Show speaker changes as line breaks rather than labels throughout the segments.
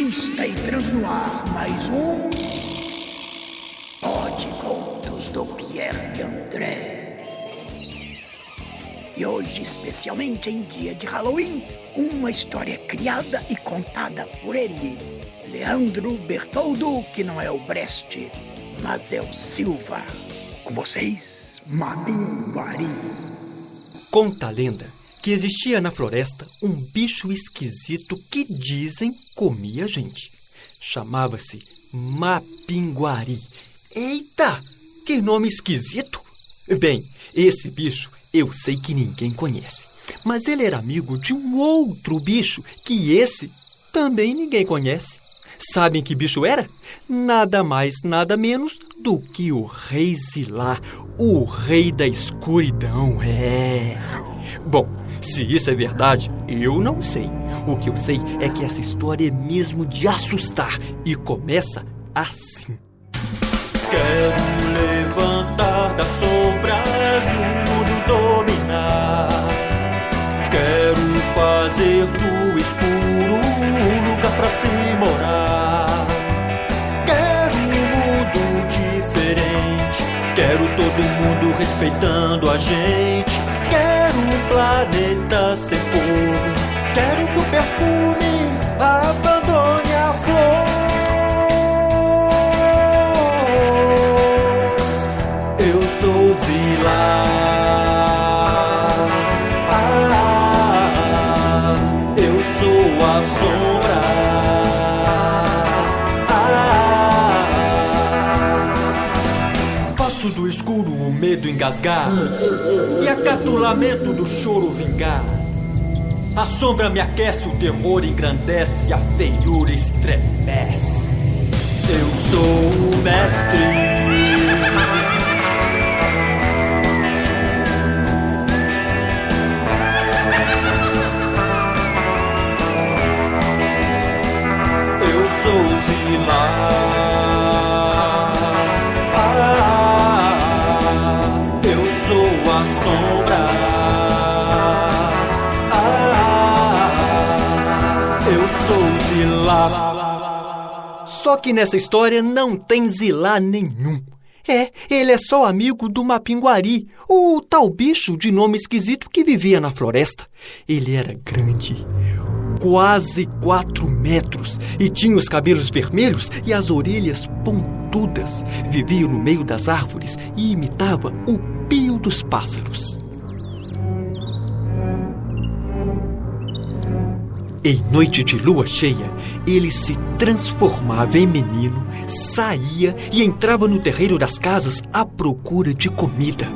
Está entrando no ar mais um. Pod Contos do Pierre André. E hoje, especialmente em dia de Halloween, uma história criada e contada por ele, Leandro Bertoldo, que não é o Brest, mas é o Silva. Com vocês, Mabinguari.
Conta a lenda que existia na floresta um bicho esquisito que dizem comia gente. Chamava-se Mapinguari. Eita, que nome esquisito! Bem, esse bicho eu sei que ninguém conhece. Mas ele era amigo de um outro bicho que esse também ninguém conhece. Sabem que bicho era? Nada mais, nada menos do que o Rei Zilá, o Rei da Escuridão. É. Bom, se isso é verdade, eu não sei. O que eu sei é que essa história é mesmo de assustar e começa assim.
Quero levantar das sombras o mundo dominar. Fazer do escuro um lugar pra se morar. Quero um mundo diferente. Quero todo mundo respeitando a gente. Quero um planeta sem Faço do escuro o medo engasgar e acato o lamento do choro vingar. A sombra me aquece, o terror engrandece, a feiura estremece. Eu sou o mestre. Eu sou Zila.
Só que nessa história não tem Zilá nenhum. É, ele é só amigo do Mapinguari, o tal bicho de nome esquisito que vivia na floresta. Ele era grande, quase quatro metros, e tinha os cabelos vermelhos e as orelhas pontudas. Vivia no meio das árvores e imitava o pio dos pássaros. Em noite de lua cheia, ele se transformava em menino, saía e entrava no terreiro das casas à procura de comida.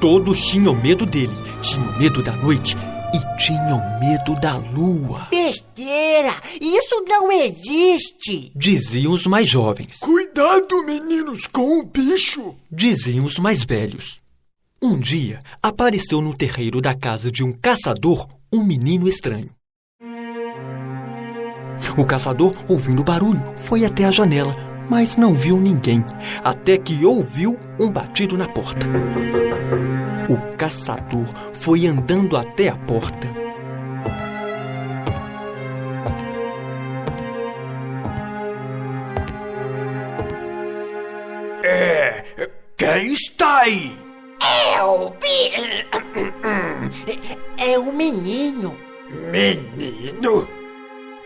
Todos tinham medo dele, tinham medo da noite e tinham medo da lua,
Besteira! Isso não existe!
diziam os mais jovens,
Cuidado, meninos, com o bicho!
diziam os mais velhos. Um dia apareceu no terreiro da casa de um caçador um menino estranho. O caçador, ouvindo o barulho, foi até a janela, mas não viu ninguém, até que ouviu um batido na porta. O caçador foi andando até a porta.
É, quem está aí?
É o. É, é o menino.
Menino?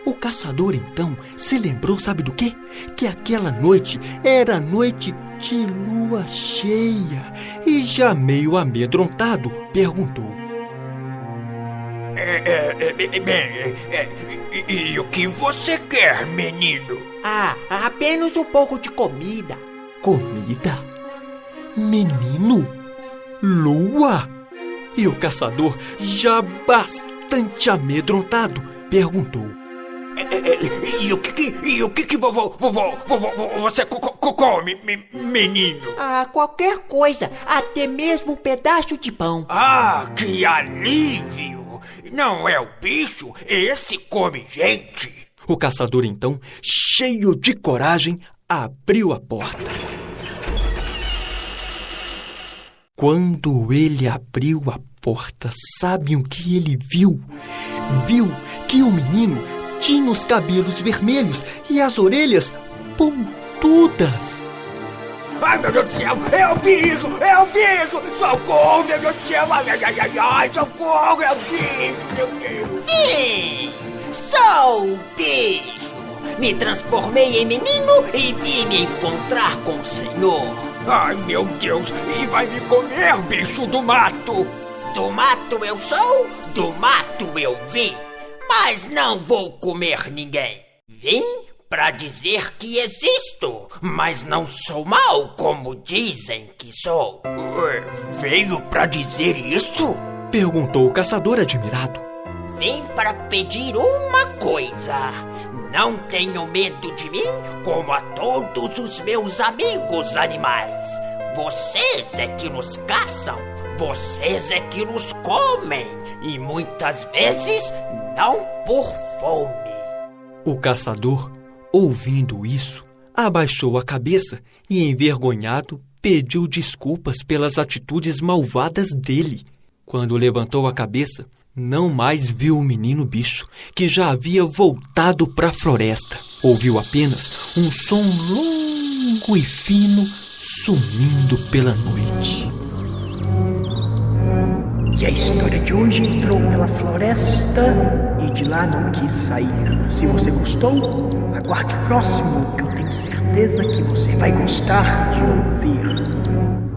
O caçador então se lembrou, sabe do quê? Que aquela noite era noite de lua cheia e, já meio amedrontado, perguntou:
É, é, é, bem, e, o que você quer, menino?
Ah, apenas um pouco de comida.
Comida? Menino? Lua? E o caçador, já bastante amedrontado, perguntou:
e o que que, e o que que vovô, vovô, vovô, vovô, você co- co- come, me- menino?
Ah, qualquer coisa, até mesmo um pedaço de pão.
Ah, que alívio! Não é o bicho, esse come gente.
O caçador então, cheio de coragem, abriu a porta. Quando ele abriu a porta, sabem o que ele viu? Viu que o menino tinha os cabelos vermelhos e as orelhas pontudas.
Ai, meu Deus do céu, é o bicho, é o bicho! Socorro, meu Deus do céu, ai, ai, ai, ai, ai, socorro, é o bicho, meu Deus!
Sim, sou o bicho. Me transformei em menino e vim me encontrar com o senhor.
Ai, meu Deus, e vai me comer, bicho do mato!
Do mato eu sou, do mato eu vim. Mas não vou comer ninguém. Vim para dizer que existo, mas não sou mal como dizem que sou.
Ué, Veio pra dizer isso?
Perguntou o caçador admirado.
Vim para pedir uma coisa. Não tenho medo de mim como a todos os meus amigos animais. Vocês é que nos caçam, vocês é que nos comem e muitas vezes não por fome.
O caçador, ouvindo isso, abaixou a cabeça e, envergonhado, pediu desculpas pelas atitudes malvadas dele. Quando levantou a cabeça, não mais viu o menino bicho, que já havia voltado para a floresta. Ouviu apenas um som longo e fino sumindo pela noite.
E a história de hoje entrou pela floresta e de lá não quis sair. Se você gostou, aguarde o próximo, eu tenho certeza que você vai gostar de ouvir.